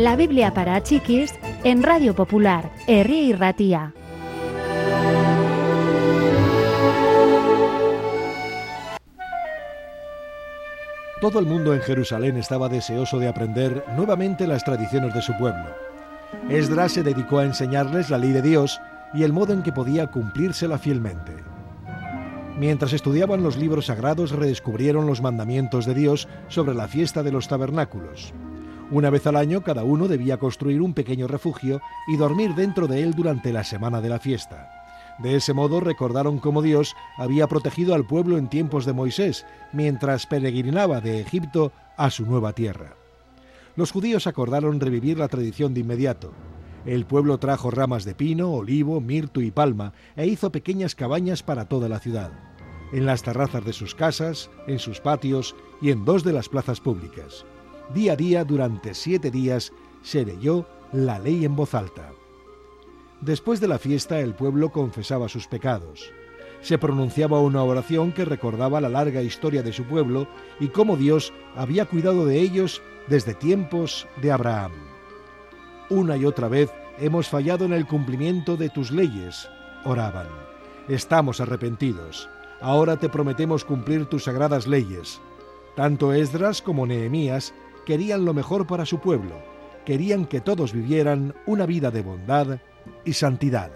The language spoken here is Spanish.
La Biblia para chiquis en Radio Popular, Herri y Ratía. Todo el mundo en Jerusalén estaba deseoso de aprender nuevamente las tradiciones de su pueblo. Esdras se dedicó a enseñarles la ley de Dios y el modo en que podía cumplírsela fielmente. Mientras estudiaban los libros sagrados redescubrieron los mandamientos de Dios sobre la fiesta de los tabernáculos. Una vez al año cada uno debía construir un pequeño refugio y dormir dentro de él durante la semana de la fiesta. De ese modo recordaron cómo Dios había protegido al pueblo en tiempos de Moisés, mientras peregrinaba de Egipto a su nueva tierra. Los judíos acordaron revivir la tradición de inmediato. El pueblo trajo ramas de pino, olivo, mirto y palma e hizo pequeñas cabañas para toda la ciudad, en las terrazas de sus casas, en sus patios y en dos de las plazas públicas. Día a día, durante siete días, se leyó la ley en voz alta. Después de la fiesta el pueblo confesaba sus pecados. Se pronunciaba una oración que recordaba la larga historia de su pueblo y cómo Dios había cuidado de ellos desde tiempos de Abraham. Una y otra vez hemos fallado en el cumplimiento de tus leyes, oraban. Estamos arrepentidos. Ahora te prometemos cumplir tus sagradas leyes. Tanto Esdras como Nehemías querían lo mejor para su pueblo, querían que todos vivieran una vida de bondad y santidad.